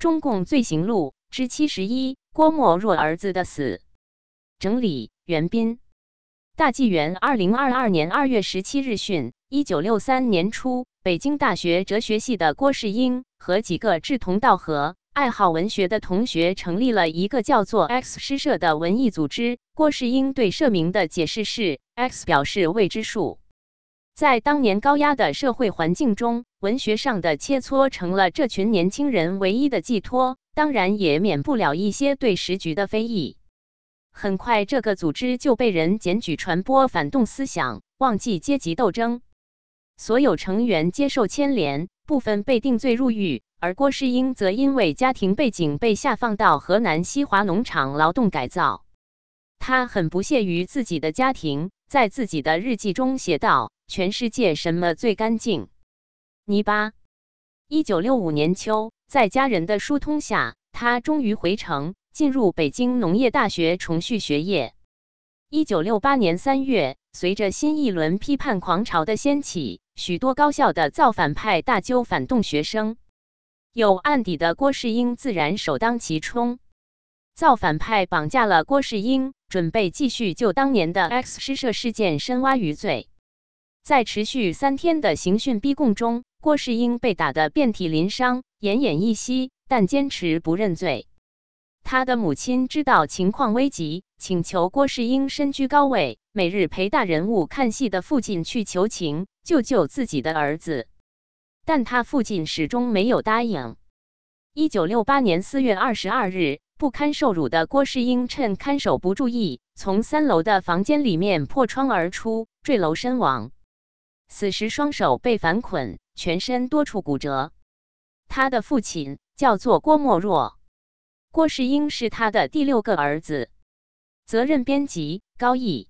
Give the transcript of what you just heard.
中共罪行录之七十一：郭沫若儿子的死。整理：袁斌。大纪元二零二二年二月十七日讯：一九六三年初，北京大学哲学系的郭世英和几个志同道合、爱好文学的同学成立了一个叫做 X 诗社的文艺组织。郭世英对社名的解释是：X 表示未知数。在当年高压的社会环境中，文学上的切磋成了这群年轻人唯一的寄托。当然也免不了一些对时局的非议。很快，这个组织就被人检举传播反动思想，忘记阶级斗争。所有成员接受牵连，部分被定罪入狱，而郭世英则因为家庭背景被下放到河南西华农场劳动改造。他很不屑于自己的家庭，在自己的日记中写道：“全世界什么最干净？泥巴。”一九六五年秋。在家人的疏通下，他终于回城，进入北京农业大学重续学业。一九六八年三月，随着新一轮批判狂潮的掀起，许多高校的造反派大揪反动学生，有案底的郭世英自然首当其冲。造反派绑架了郭世英，准备继续就当年的 X 诗社事件深挖余罪。在持续三天的刑讯逼供中，郭世英被打得遍体鳞伤。奄奄一息，但坚持不认罪。他的母亲知道情况危急，请求郭世英身居高位、每日陪大人物看戏的父亲去求情，救救自己的儿子。但他父亲始终没有答应。一九六八年四月二十二日，不堪受辱的郭世英趁看守不注意，从三楼的房间里面破窗而出，坠楼身亡。此时双手被反捆，全身多处骨折。他的父亲叫做郭沫若，郭世英是他的第六个儿子。责任编辑：高毅。